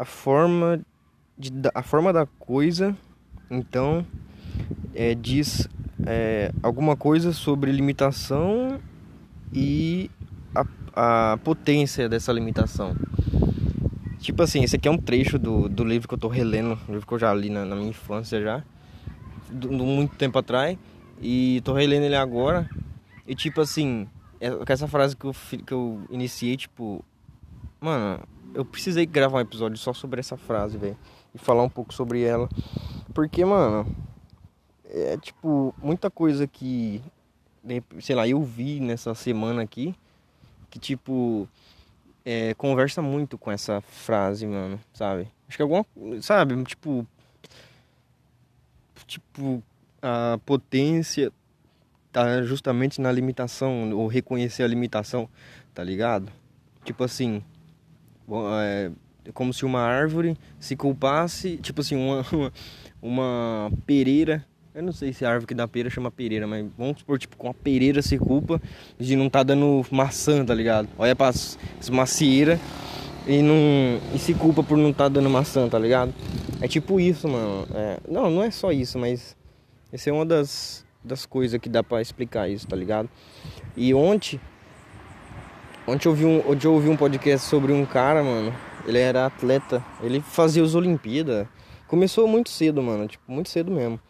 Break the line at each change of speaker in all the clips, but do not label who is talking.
a forma de, a forma da coisa, então, é, diz é, alguma coisa sobre limitação e a, a potência dessa limitação. Tipo assim, esse aqui é um trecho do, do livro que eu tô relendo, um livro que eu já li na, na minha infância já, do, muito tempo atrás, e tô relendo ele agora. E tipo assim, é, essa frase que eu, que eu iniciei, tipo, mano, eu precisei gravar um episódio só sobre essa frase, velho, e falar um pouco sobre ela. Porque, mano, é tipo, muita coisa que, sei lá, eu vi nessa semana aqui, que tipo, é, conversa muito com essa frase, mano, sabe? Acho que alguma, sabe, tipo, tipo, a potência tá justamente na limitação, ou reconhecer a limitação, tá ligado? Tipo assim, é, como se uma árvore se culpasse, tipo assim, uma, uma, uma pereira eu não sei se a árvore que dá pera chama pereira, mas vamos supor, tipo, com a pereira se culpa de não tá dando maçã, tá ligado? Olha pra as macieiras e não e se culpa por não tá dando maçã, tá ligado? É tipo isso, mano. É, não, não é só isso, mas essa é uma das, das coisas que dá para explicar isso, tá ligado? E ontem ontem eu, vi um, ontem eu ouvi um podcast sobre um cara, mano. Ele era atleta, ele fazia as Olimpíadas. Começou muito cedo, mano, tipo, muito cedo mesmo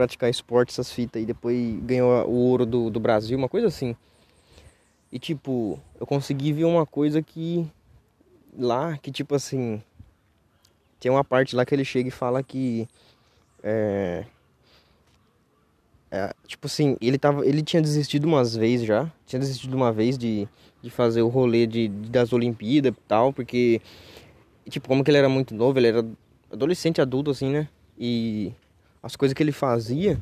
praticar esporte, essas fitas, e depois ganhou o ouro do, do Brasil, uma coisa assim. E tipo, eu consegui ver uma coisa que lá, que tipo assim, tem uma parte lá que ele chega e fala que é, é, tipo assim, ele tava, ele tinha desistido umas vezes já, tinha desistido uma vez de, de fazer o rolê de, das Olimpíadas e tal, porque tipo, como que ele era muito novo, ele era adolescente, adulto assim, né? E as coisas que ele fazia,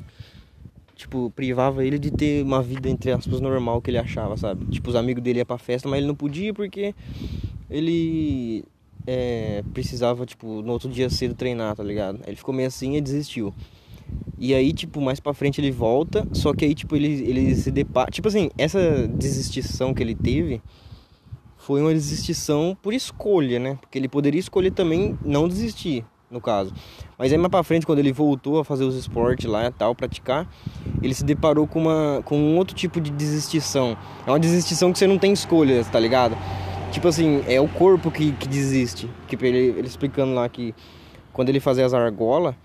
tipo, privava ele de ter uma vida, entre aspas, normal que ele achava, sabe? Tipo, os amigos dele iam pra festa, mas ele não podia porque ele é, precisava, tipo, no outro dia cedo treinar, tá ligado? Ele ficou meio assim e desistiu. E aí, tipo, mais pra frente ele volta, só que aí, tipo, ele, ele se depara. Tipo assim, essa desistição que ele teve foi uma desistição por escolha, né? Porque ele poderia escolher também não desistir no caso. Mas aí mais pra frente, quando ele voltou a fazer os esportes lá e tal, praticar, ele se deparou com, uma, com um outro tipo de desistição. É uma desistição que você não tem escolha, tá ligado? Tipo assim, é o corpo que, que desiste. Tipo, ele, ele explicando lá que quando ele fazia as argolas,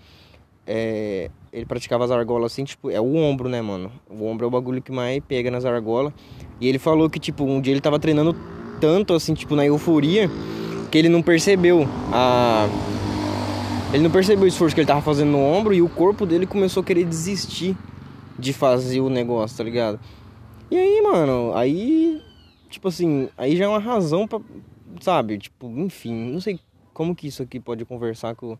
é, ele praticava as argolas assim, tipo, é o ombro, né, mano? O ombro é o bagulho que mais pega nas argolas. E ele falou que, tipo, um dia ele tava treinando tanto, assim, tipo, na euforia, que ele não percebeu a ele não percebeu o esforço que ele tava fazendo no ombro e o corpo dele começou a querer desistir de fazer o negócio, tá ligado? E aí, mano, aí, tipo assim, aí já é uma razão pra, sabe? Tipo, enfim, não sei como que isso aqui pode conversar com, com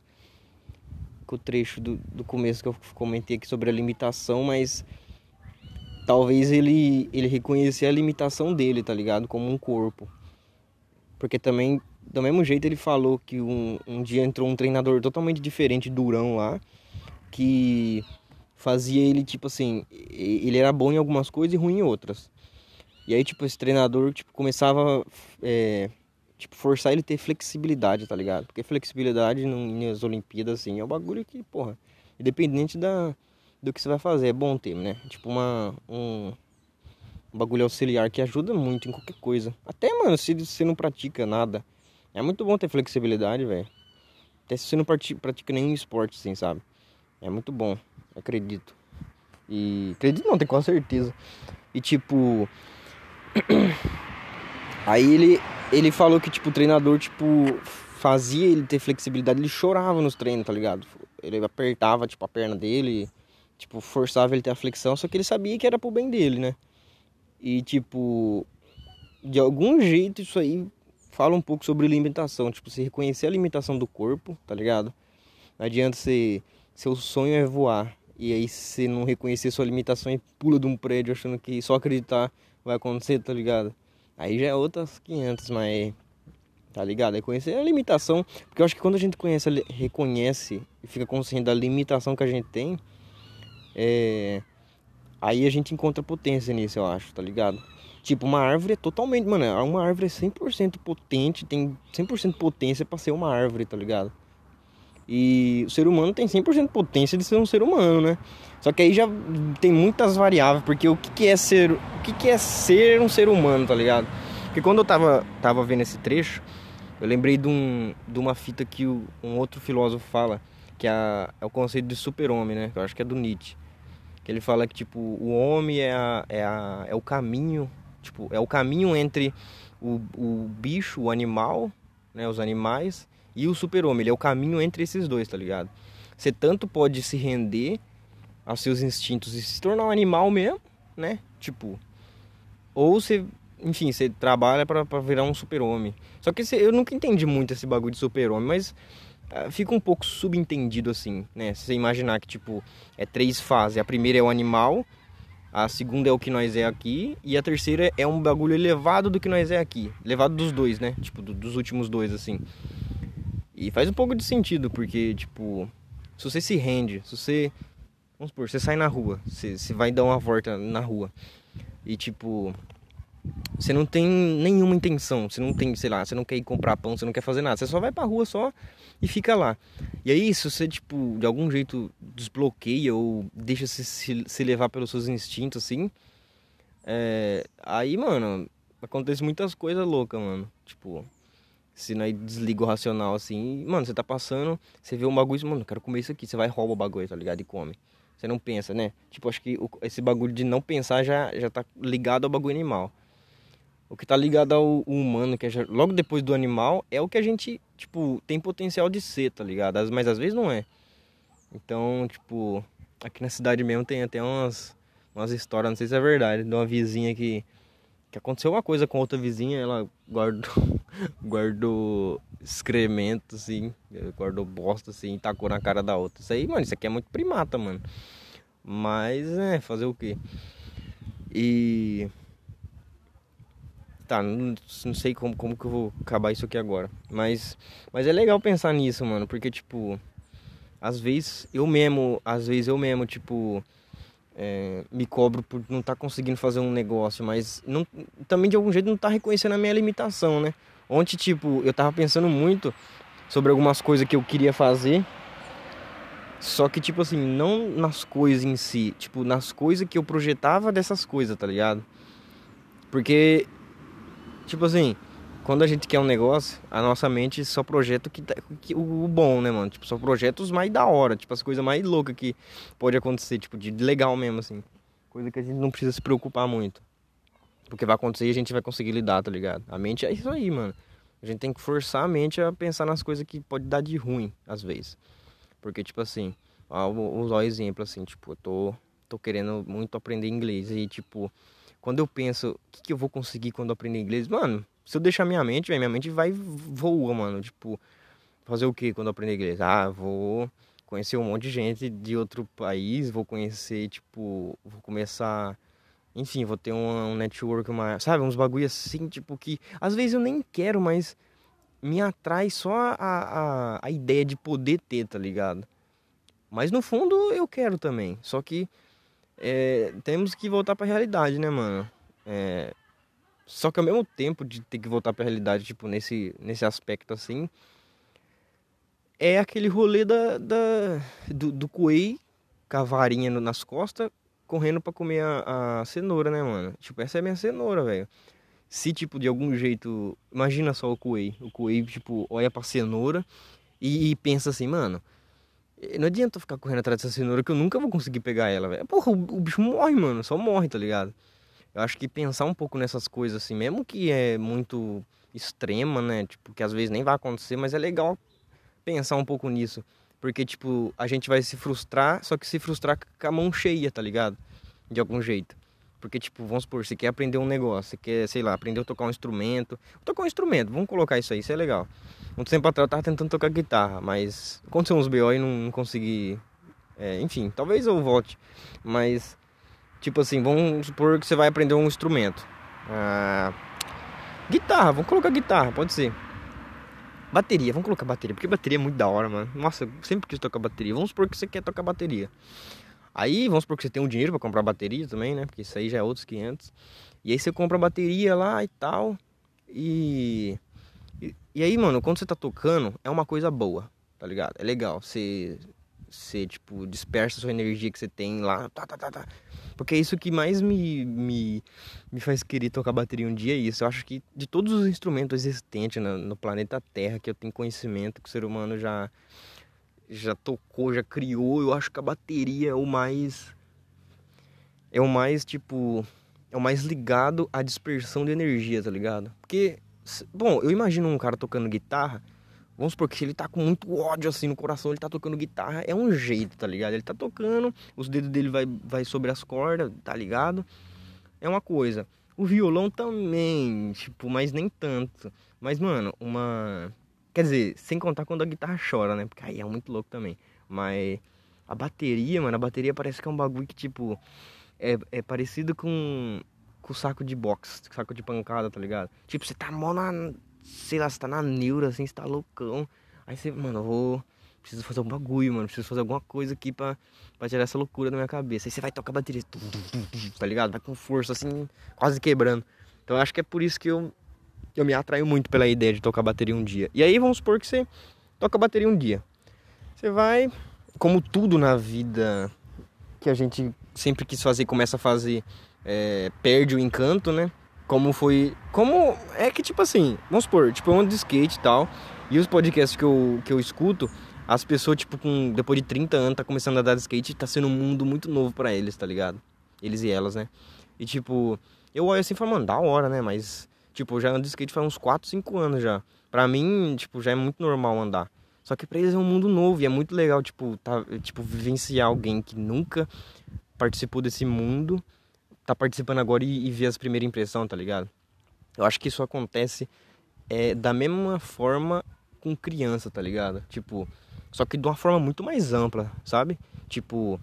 o trecho do, do começo que eu comentei aqui sobre a limitação, mas talvez ele, ele reconhecer a limitação dele, tá ligado? Como um corpo. Porque também do mesmo jeito ele falou que um, um dia entrou um treinador totalmente diferente, durão lá, que fazia ele, tipo assim, ele era bom em algumas coisas e ruim em outras. E aí, tipo, esse treinador, tipo, começava, é, tipo, forçar ele a ter flexibilidade, tá ligado? Porque flexibilidade nas Olimpíadas, assim, é um bagulho que, porra, independente da, do que você vai fazer, é bom ter, né? Tipo, uma, um, um bagulho auxiliar que ajuda muito em qualquer coisa. Até, mano, se você não pratica nada, é muito bom ter flexibilidade, velho. Até se você não pratica nenhum esporte, assim, sabe? É muito bom, acredito. E acredito não, tenho com certeza. E tipo. Aí ele, ele falou que, tipo, o treinador, tipo, fazia ele ter flexibilidade, ele chorava nos treinos, tá ligado? Ele apertava, tipo, a perna dele, tipo, forçava ele ter a flexão, só que ele sabia que era pro bem dele, né? E, tipo, de algum jeito isso aí fala um pouco sobre limitação, tipo, você reconhecer a limitação do corpo, tá ligado? Não adianta você. Seu sonho é voar. E aí você não reconhecer sua limitação e pula de um prédio achando que só acreditar vai acontecer, tá ligado? Aí já é outras 500, mas. Tá ligado? É conhecer a limitação. Porque eu acho que quando a gente conhece, reconhece e fica consciente da limitação que a gente tem, é. Aí a gente encontra potência nisso, eu acho, tá ligado? Tipo, uma árvore é totalmente. Mano, uma árvore é 100% potente, tem 100% potência pra ser uma árvore, tá ligado? E o ser humano tem 100% potência de ser um ser humano, né? Só que aí já tem muitas variáveis, porque o que, que é ser. O que, que é ser um ser humano, tá ligado? Porque quando eu tava, tava vendo esse trecho, eu lembrei de, um, de uma fita que o, um outro filósofo fala, que é, é o conceito de super-homem, né? Eu acho que é do Nietzsche. Que ele fala que, tipo, o homem é, a, é, a, é o caminho, tipo, é o caminho entre o, o bicho, o animal, né? Os animais e o super-homem. Ele é o caminho entre esses dois, tá ligado? Você tanto pode se render aos seus instintos e se tornar um animal mesmo, né? Tipo, ou você, enfim, você trabalha para virar um super-homem. Só que eu nunca entendi muito esse bagulho de super-homem, mas uh, fica um pouco subentendido assim, né? Se você imaginar que, tipo, é três fases. A primeira é o animal, a segunda é o que nós é aqui, e a terceira é um bagulho elevado do que nós é aqui. Elevado dos dois, né? Tipo, do, dos últimos dois, assim. E faz um pouco de sentido, porque, tipo, se você se rende, se você. Vamos supor, você sai na rua, você, você vai dar uma volta na rua. E, tipo, você não tem nenhuma intenção, você não tem, sei lá, você não quer ir comprar pão, você não quer fazer nada, você só vai pra rua só e fica lá. E aí, se você, tipo, de algum jeito desbloqueia ou deixa se, se, se levar pelos seus instintos, assim, é, aí, mano, acontece muitas coisas loucas, mano. Tipo, se não desliga o racional assim, mano, você tá passando, você vê um bagulho, mano, eu quero comer isso aqui, você vai rouba o bagulho, tá ligado? E come. Você não pensa, né? Tipo, acho que esse bagulho de não pensar já, já tá ligado ao bagulho animal. O que tá ligado ao humano, que é logo depois do animal, é o que a gente, tipo, tem potencial de ser, tá ligado? Mas às vezes não é. Então, tipo, aqui na cidade mesmo tem até umas, umas histórias, não sei se é verdade, de uma vizinha que que aconteceu uma coisa com outra vizinha, ela guardou, guardou excremento, assim, guardou bosta, assim, e tacou na cara da outra. Isso aí, mano, isso aqui é muito primata, mano. Mas, é, fazer o quê? E... Tá, não, não sei como, como que eu vou acabar isso aqui agora. Mas, mas é legal pensar nisso, mano, porque, tipo... Às vezes, eu mesmo, às vezes eu mesmo, tipo é, me cobro por não estar tá conseguindo fazer um negócio, mas não, também de algum jeito não tá reconhecendo a minha limitação, né? Ontem, tipo, eu tava pensando muito sobre algumas coisas que eu queria fazer, só que, tipo assim, não nas coisas em si, tipo, nas coisas que eu projetava dessas coisas, tá ligado? Porque, tipo assim, quando a gente quer um negócio, a nossa mente só projeta o, que, tá, que, o, bom, né, mano? Tipo, só projeta os mais da hora, tipo, as coisas mais loucas que pode acontecer, tipo, de legal mesmo, assim. Coisa que a gente não precisa se preocupar muito. Porque vai acontecer e a gente vai conseguir lidar, tá ligado? A mente é isso aí, mano. A gente tem que forçar a mente a pensar nas coisas que pode dar de ruim, às vezes. Porque, tipo assim, ó, vou usar um exemplo, assim, tipo, eu tô, tô querendo muito aprender inglês. E, tipo, quando eu penso, o que, que eu vou conseguir quando eu aprender inglês? Mano, se eu deixar minha mente, minha mente vai voa, mano. Tipo, fazer o que quando eu aprender inglês? Ah, vou conhecer um monte de gente de outro país, vou conhecer, tipo, vou começar. Enfim, vou ter um, um network, uma, sabe, uns bagulho assim, tipo, que às vezes eu nem quero, mas me atrai só a, a, a ideia de poder ter, tá ligado? Mas no fundo eu quero também. Só que é, temos que voltar pra realidade, né, mano? É, só que ao mesmo tempo de ter que voltar para a realidade, tipo, nesse, nesse aspecto assim, é aquele rolê da, da, do, do coelho com a varinha nas costas, correndo para comer a, a, cenoura, né, mano? Tipo, essa é a minha cenoura, velho. Se, tipo, de algum jeito. Imagina só o coelho. O coelho, tipo, olha pra cenoura e, e pensa assim, mano. Não adianta ficar correndo atrás dessa cenoura que eu nunca vou conseguir pegar ela, velho. Porra, o, o bicho morre, mano. Só morre, tá ligado? Eu acho que pensar um pouco nessas coisas assim, mesmo que é muito extrema, né? Tipo, que às vezes nem vai acontecer, mas é legal pensar um pouco nisso. Porque, tipo, a gente vai se frustrar, só que se frustrar com a mão cheia, tá ligado? De algum jeito. Porque, tipo, vamos supor, você quer aprender um negócio, você quer, sei lá, aprender a tocar um instrumento. Tocar um instrumento, vamos colocar isso aí, isso é legal. Um tempo atrás eu tava tentando tocar guitarra, mas aconteceu uns BO e não, consegui. É, enfim, talvez eu volte. Mas Tipo assim, vamos supor que você vai aprender um instrumento. Ah, guitarra, vamos colocar guitarra, pode ser. Bateria, vamos colocar bateria, porque bateria é muito da hora, mano. Nossa, eu sempre quis tocar bateria. Vamos supor que você quer tocar bateria. Aí, vamos supor que você tem um dinheiro para comprar bateria também, né? Porque isso aí já é outros 500. E aí você compra bateria lá e tal. E, e, e aí, mano, quando você tá tocando, é uma coisa boa, tá ligado? É legal. Você, você tipo, dispersa a sua energia que você tem lá. Tá, tá, tá, tá. Porque é isso que mais me, me, me faz querer tocar bateria um dia é isso. Eu acho que de todos os instrumentos existentes no, no planeta Terra que eu tenho conhecimento que o ser humano já já tocou, já criou, eu acho que a bateria é o mais é o mais tipo é o mais ligado à dispersão de energia, tá ligado? Porque bom, eu imagino um cara tocando guitarra, vamos supor que ele tá com muito ódio assim no coração, ele tá tocando guitarra, é um jeito, tá ligado? Ele tá tocando, os dedos dele vai vai sobre as cordas, tá ligado? É uma coisa. O violão também, tipo, mas nem tanto. Mas mano, uma Quer dizer, sem contar quando a guitarra chora, né? Porque aí é muito louco também. Mas a bateria, mano, a bateria parece que é um bagulho que, tipo, é, é parecido com, com o saco de boxe, saco de pancada, tá ligado? Tipo, você tá mó na. Sei lá, você tá na neura, assim, você tá loucão. Aí você, mano, eu vou. Preciso fazer um bagulho, mano. Preciso fazer alguma coisa aqui pra, pra tirar essa loucura da minha cabeça. Aí você vai tocar a bateria, tá ligado? Vai com força, assim, quase quebrando. Então eu acho que é por isso que eu eu me atraio muito pela ideia de tocar bateria um dia. E aí vamos supor que você toca bateria um dia. Você vai, como tudo na vida que a gente sempre quis fazer começa a fazer, é, perde o encanto, né? Como foi. Como. É que tipo assim, vamos supor, tipo, eu ando de skate e tal. E os podcasts que eu, que eu escuto, as pessoas, tipo, com, depois de 30 anos, tá começando a dar de skate tá sendo um mundo muito novo para eles, tá ligado? Eles e elas, né? E tipo, eu olho assim e falo, mano, da hora, né? Mas Tipo, já ando de skate faz uns 4, 5 anos já. Pra mim, tipo, já é muito normal andar. Só que pra eles é um mundo novo e é muito legal, tipo, tá, tipo vivenciar alguém que nunca participou desse mundo, tá participando agora e, e ver as primeiras impressões, tá ligado? Eu acho que isso acontece é, da mesma forma com criança, tá ligado? Tipo, só que de uma forma muito mais ampla, sabe? Tipo,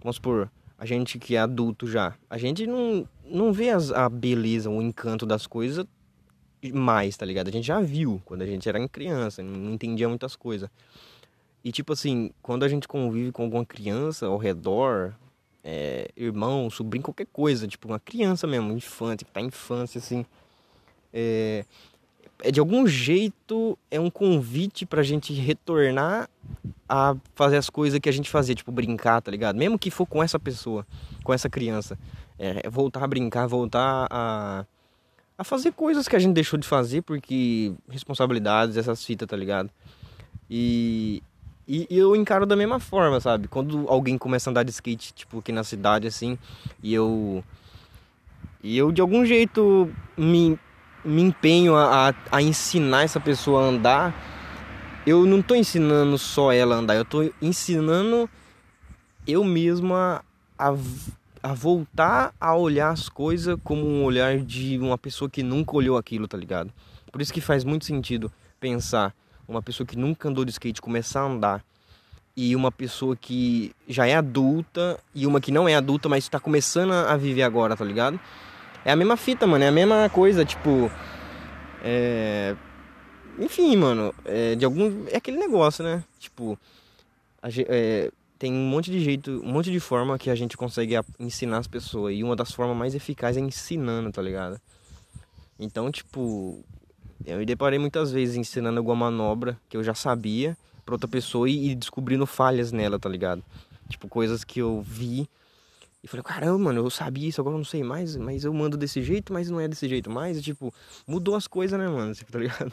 vamos supor, a gente que é adulto já, a gente não, não vê as, a beleza, o encanto das coisas mais, tá ligado? A gente já viu quando a gente era criança, não entendia muitas coisas. E tipo assim, quando a gente convive com alguma criança ao redor, é, irmão, sobrinho, qualquer coisa, tipo uma criança mesmo, infante, que tá em infância, assim, é, é de algum jeito é um convite pra gente retornar a fazer as coisas que a gente fazia, tipo brincar, tá ligado? Mesmo que for com essa pessoa, com essa criança. É, voltar a brincar, voltar a, a fazer coisas que a gente deixou de fazer porque responsabilidades, essas fitas, tá ligado? E, e, e, eu encaro da mesma forma, sabe? Quando alguém começa a andar de skate, tipo, aqui na cidade, assim, e eu. E eu de algum jeito me, me empenho a, a, a ensinar essa pessoa a andar eu não tô ensinando só ela a andar, eu tô ensinando eu mesma a, a voltar a olhar as coisas como um olhar de uma pessoa que nunca olhou aquilo, tá ligado? Por isso que faz muito sentido pensar uma pessoa que nunca andou de skate começar a andar e uma pessoa que já é adulta e uma que não é adulta, mas está começando a viver agora, tá ligado? É a mesma fita, mano, é a mesma coisa, tipo. É, enfim, mano, é, de algum. É aquele negócio, né? Tipo, a, é, tem um monte de jeito, um monte de forma que a gente consegue ensinar as pessoas. E uma das formas mais eficazes é ensinando, tá ligado? Então, tipo, eu me deparei muitas vezes ensinando alguma manobra que eu já sabia pra outra pessoa e, descobrindo falhas nela, tá ligado? Tipo, coisas que eu vi e falei, caramba, mano, eu sabia isso, agora eu não sei mais, mas eu mando desse jeito, mas não é desse jeito mais. Tipo, mudou as coisas, né, mano? Tipo, tá ligado?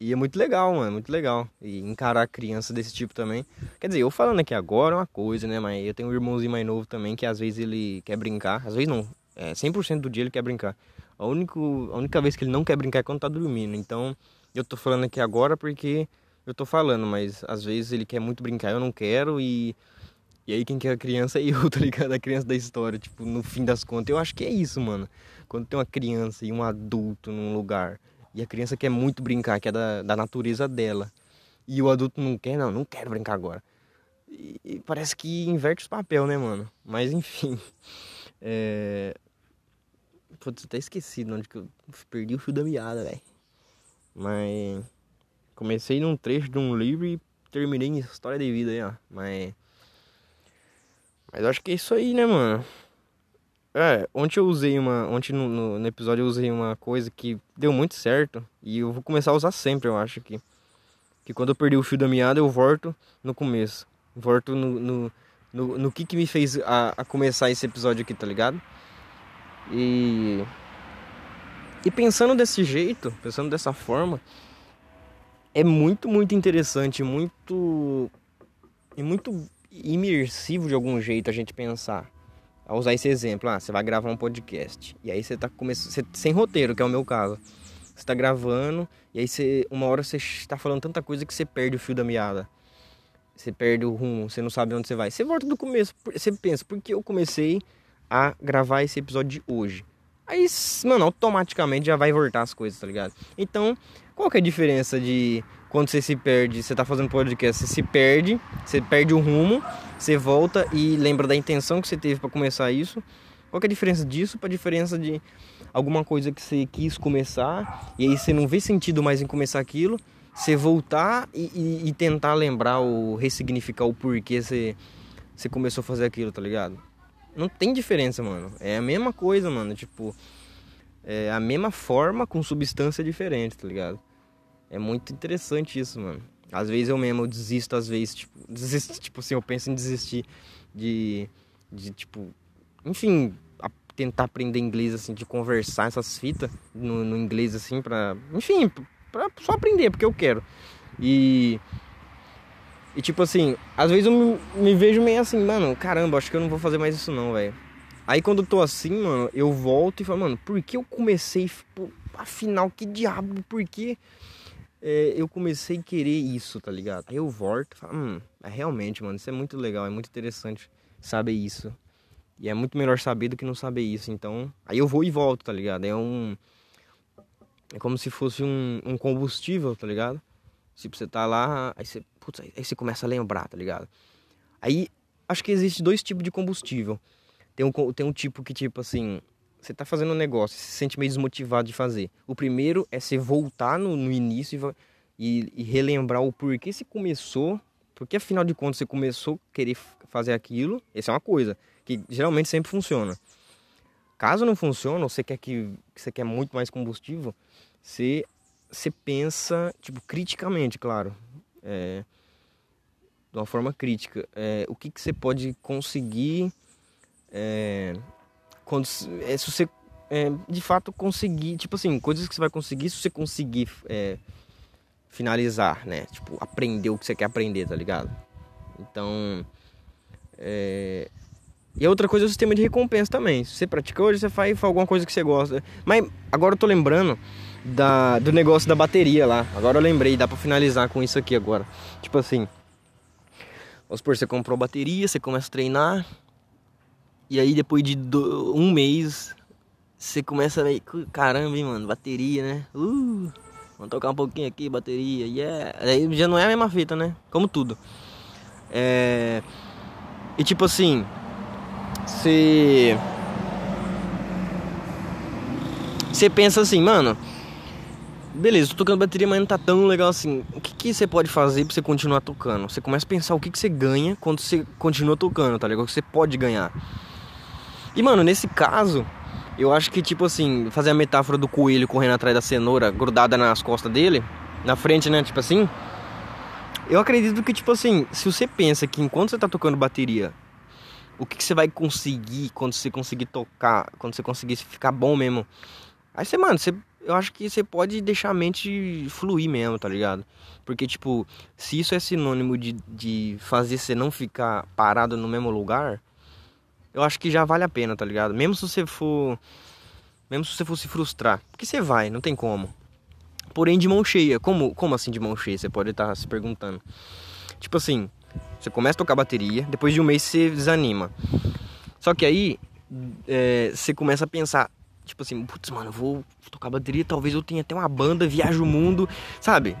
E é muito legal, mano, muito legal. E encarar criança desse tipo também. Quer dizer, eu falando aqui agora é uma coisa, né? Mas eu tenho um irmãozinho mais novo também que às vezes ele quer brincar. Às vezes não, é 100% do dia ele quer brincar. A, único, a única vez que ele não quer brincar é quando tá dormindo. Então eu tô falando aqui agora porque eu tô falando, mas às vezes ele quer muito brincar, eu não quero e. E aí quem quer a criança é eu, tá ligado? A criança da história, tipo, no fim das contas. Eu acho que é isso, mano. Quando tem uma criança e um adulto num lugar e a criança quer muito brincar, que é da, da natureza dela. E o adulto não quer, não, não quero brincar agora. E, e parece que inverte os papel, né, mano? Mas enfim. É... Putz, até esqueci de onde que eu perdi o fio da meada, velho. Mas comecei num trecho de um livro e terminei em história de vida aí, ó. Mas Mas acho que é isso aí, né, mano? É, ontem eu usei uma. Ontem no, no, no, episódio eu usei uma coisa que deu muito certo. E eu vou começar a usar sempre, eu acho que. Que quando eu perdi o fio da meada, eu volto no começo. Volto no, no, no, no que, que me fez a, a começar esse episódio aqui, tá ligado? E. E pensando desse jeito, pensando dessa forma, é muito, muito interessante, muito. E muito imersivo de algum jeito a gente pensar. A usar esse exemplo, ah, você vai gravar um podcast. E aí você tá começando. Sem roteiro, que é o meu caso. Você tá gravando, e aí você, uma hora você está falando tanta coisa que você perde o fio da meada. Você perde o rumo, você não sabe onde você vai. Você volta do começo, você pensa, por que eu comecei a gravar esse episódio de hoje? Aí, mano, automaticamente já vai voltar as coisas, tá ligado? Então, qual que é a diferença de quando você se perde, você tá fazendo podcast, você se perde, você perde o rumo, você volta e lembra da intenção que você teve para começar isso. Qual que é a diferença disso para a diferença de alguma coisa que você quis começar e aí você não vê sentido mais em começar aquilo, você voltar e, e, e tentar lembrar ou ressignificar o porquê você, você começou a fazer aquilo, tá ligado? Não tem diferença, mano. É a mesma coisa, mano. Tipo, é a mesma forma com substância diferente, tá ligado? É muito interessante isso, mano. Às vezes eu mesmo desisto, às vezes, tipo, desisto, tipo assim, eu penso em desistir de, de tipo, enfim, tentar aprender inglês, assim, de conversar essas fitas no, no inglês, assim, pra, enfim, pra só aprender, porque eu quero. E, e tipo assim, às vezes eu me, me vejo meio assim, mano, caramba, acho que eu não vou fazer mais isso não, velho. Aí quando eu tô assim, mano, eu volto e falo, mano, por que eu comecei, afinal, que diabo, por que é, eu comecei a querer isso, tá ligado? Aí eu volto e falo, hum, é realmente, mano, isso é muito legal, é muito interessante saber isso. E é muito melhor saber do que não saber isso. Então, aí eu vou e volto, tá ligado? É um. É como se fosse um, um combustível, tá ligado? Tipo, você tá lá, aí você, putz, aí você começa a lembrar, tá ligado? Aí, acho que existe dois tipos de combustível. Tem um, tem um tipo que, tipo assim, você está fazendo um negócio, você se sente meio desmotivado de fazer. O primeiro é você voltar no, no início e, e, relembrar o porquê você começou, porque afinal de contas você começou a querer fazer aquilo. Essa é uma coisa que geralmente sempre funciona. Caso não funcione, ou você quer que, que você quer muito mais combustível, você, você pensa, tipo, criticamente, claro. É, de uma forma crítica. É, o que, que você pode conseguir é, quando é, se você é, de fato conseguir, tipo assim, coisas que você vai conseguir se você conseguir é, finalizar, né? Tipo, aprender o que você quer aprender, tá ligado? Então, é... e a outra coisa é o sistema de recompensa também. Se você pratica hoje, você faz alguma coisa que você gosta. Mas agora eu tô lembrando da, do negócio da bateria lá. Agora eu lembrei, dá pra finalizar com isso aqui agora. Tipo assim, vamos supor, você comprou bateria, você começa a treinar, e aí depois de do, um mês, você começa a ver, caramba, hein, mano, bateria, né? Uh, vamos tocar um pouquinho aqui, bateria, yeah. Aí já não é a mesma fita, né? Como tudo. É... E tipo assim, você... Você pensa assim, mano, beleza, tô tocando bateria, mas não tá tão legal assim. O que, que você pode fazer pra você continuar tocando? Você começa a pensar o que, que você ganha quando você continua tocando, tá ligado? O que você pode ganhar. E, mano, nesse caso, eu acho que, tipo assim, fazer a metáfora do coelho correndo atrás da cenoura grudada nas costas dele, na frente, né? Tipo assim. Eu acredito que, tipo assim, se você pensa que enquanto você tá tocando bateria, o que, que você vai conseguir quando você conseguir tocar, quando você conseguir ficar bom mesmo. Aí você, mano, você, eu acho que você pode deixar a mente fluir mesmo, tá ligado? Porque, tipo, se isso é sinônimo de, de fazer você não ficar parado no mesmo lugar, eu acho que já vale a pena, tá ligado? Mesmo se você for. Mesmo se você for se frustrar. Porque você vai, não tem como. Porém, de mão cheia. Como, como assim de mão cheia? Você pode estar se perguntando. Tipo assim, você começa a tocar bateria, depois de um mês você desanima. Só que aí é, você começa a pensar, tipo assim, putz, mano, eu vou tocar bateria, talvez eu tenha até uma banda, viajo o mundo, sabe?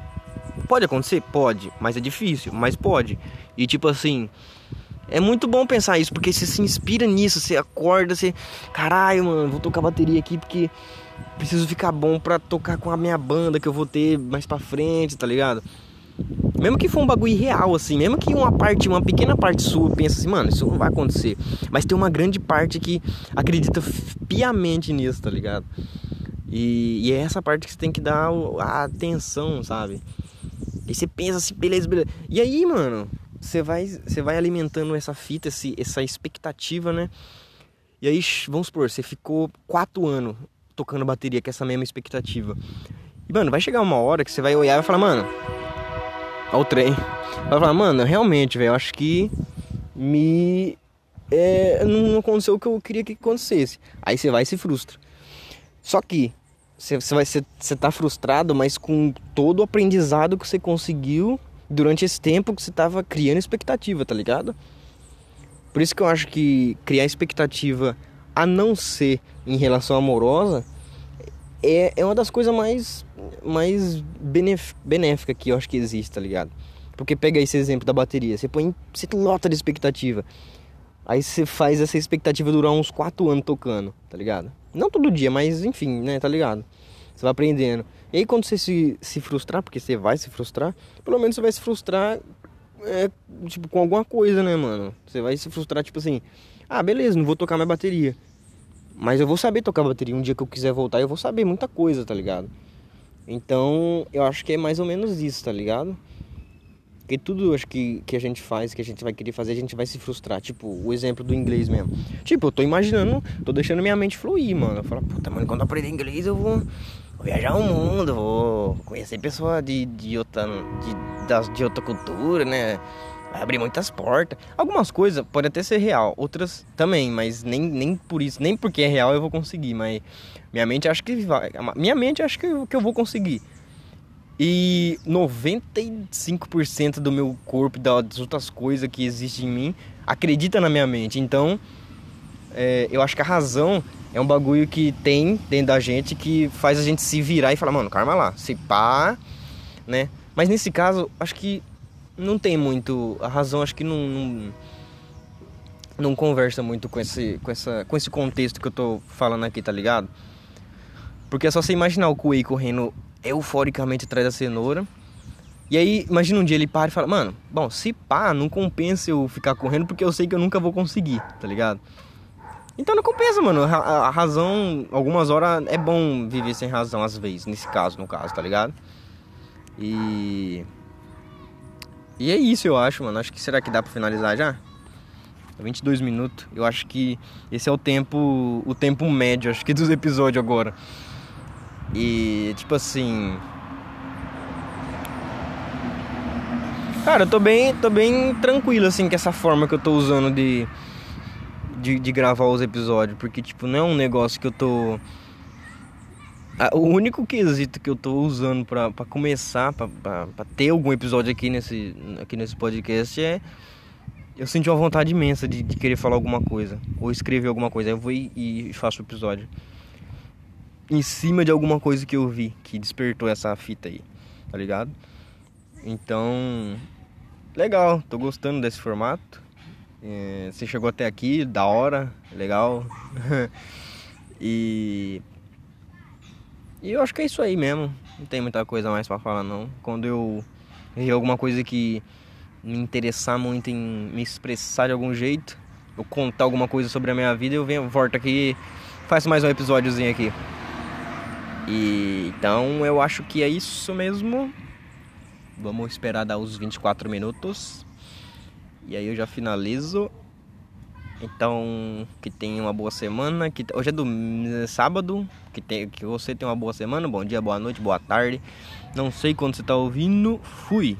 Pode acontecer? Pode, mas é difícil, mas pode. E tipo assim, é muito bom pensar isso, porque você se inspira nisso, você acorda, você. Caralho, mano, vou tocar bateria aqui porque preciso ficar bom pra tocar com a minha banda que eu vou ter mais pra frente, tá ligado? Mesmo que for um bagulho real, assim, mesmo que uma parte, uma pequena parte sua pense assim, mano, isso não vai acontecer. Mas tem uma grande parte que acredita piamente nisso, tá ligado? E, e é essa parte que você tem que dar a atenção, sabe? E você pensa assim, beleza, beleza. E aí, mano, você vai, você vai alimentando essa fita, esse, essa expectativa, né? E aí, vamos supor, você ficou quatro anos tocando bateria com essa mesma expectativa. E, mano, vai chegar uma hora que você vai olhar e vai falar, mano, ao trem. Vai falar, mano, realmente, velho, acho que me. É, não aconteceu o que eu queria que acontecesse. Aí você vai e se frustra. Só que você, vai ser, você tá frustrado, mas com todo o aprendizado que você conseguiu durante esse tempo que você tava criando expectativa, tá ligado? Por isso que eu acho que criar expectativa a não ser em relação amorosa é, é uma das coisas mais, mais benéfica que eu acho que existe, tá ligado? Porque pega esse exemplo da bateria, você põe, você lota de expectativa. Aí você faz essa expectativa durar uns 4 anos tocando, tá ligado? Não todo dia, mas enfim, né, tá ligado? Você vai aprendendo. E aí quando você se, se frustrar, porque você vai se frustrar, pelo menos você vai se frustrar é, tipo, com alguma coisa, né, mano? Você vai se frustrar, tipo assim, ah, beleza, não vou tocar mais bateria. Mas eu vou saber tocar bateria. Um dia que eu quiser voltar, eu vou saber muita coisa, tá ligado? Então, eu acho que é mais ou menos isso, tá ligado? Porque tudo acho que, que a gente faz, que a gente vai querer fazer, a gente vai se frustrar. Tipo, o exemplo do inglês mesmo. Tipo, eu tô imaginando, tô deixando minha mente fluir, mano. Eu falo, puta, mano, quando eu aprender inglês eu vou, vou viajar o mundo, vou conhecer pessoas de, de, outra, de, de outra cultura, né? Vai abrir muitas portas. Algumas coisas podem até ser real, outras também, mas nem, nem por isso, nem porque é real eu vou conseguir, mas minha mente acha que vai, minha mente acha que, eu, que eu vou conseguir. E 95% do meu corpo, das outras coisas que existem em mim, acredita na minha mente. Então, é, eu acho que a razão é um bagulho que tem dentro da gente que faz a gente se virar e falar, mano, calma lá, se pá, né? Mas nesse caso, acho que não tem muito. A razão acho que não, não, não, conversa muito com esse, com, essa, com esse contexto que eu tô falando aqui, tá ligado? Porque é só você imaginar o Kuei correndo euforicamente atrás da cenoura. E aí, imagina um dia ele para e fala, mano, bom, se pá, não compensa eu ficar correndo porque eu sei que eu nunca vou conseguir, tá ligado? Então não compensa, mano. A, a razão, algumas horas é bom viver sem razão às vezes, nesse caso, no caso, tá ligado? E e é isso, eu acho, mano. Acho que será que dá para finalizar já? 22 minutos. Eu acho que esse é o tempo, o tempo médio, acho que dos episódios agora. E tipo assim, Cara, eu tô bem, tô bem tranquilo assim com essa forma que eu tô usando de, de, de gravar os episódios, porque tipo, não é um negócio que eu tô o único quesito que eu tô usando pra começar, pra, ter algum episódio aqui nesse, aqui nesse podcast é. Eu senti uma vontade imensa de, de querer falar alguma coisa, ou escrever alguma coisa. Aí eu vou e, e faço o episódio. Em cima de alguma coisa que eu vi que despertou essa fita aí, tá ligado? Então. Legal, tô gostando desse formato. É, você chegou até aqui, da hora, legal. e e eu acho que é isso aí mesmo. Não tem muita coisa mais para falar não. Quando eu ver alguma coisa que me interessar muito em me expressar de algum jeito, ou contar alguma coisa sobre a minha vida, eu venho, volto aqui faço mais um episódiozinho aqui. E então eu acho que é isso mesmo. Vamos esperar dar os 24 minutos. E aí eu já finalizo. Então, que tenha uma boa semana. Que hoje é do sábado. Que, tem, que você tenha uma boa semana. Bom dia, boa noite, boa tarde. Não sei quando você está ouvindo. Fui.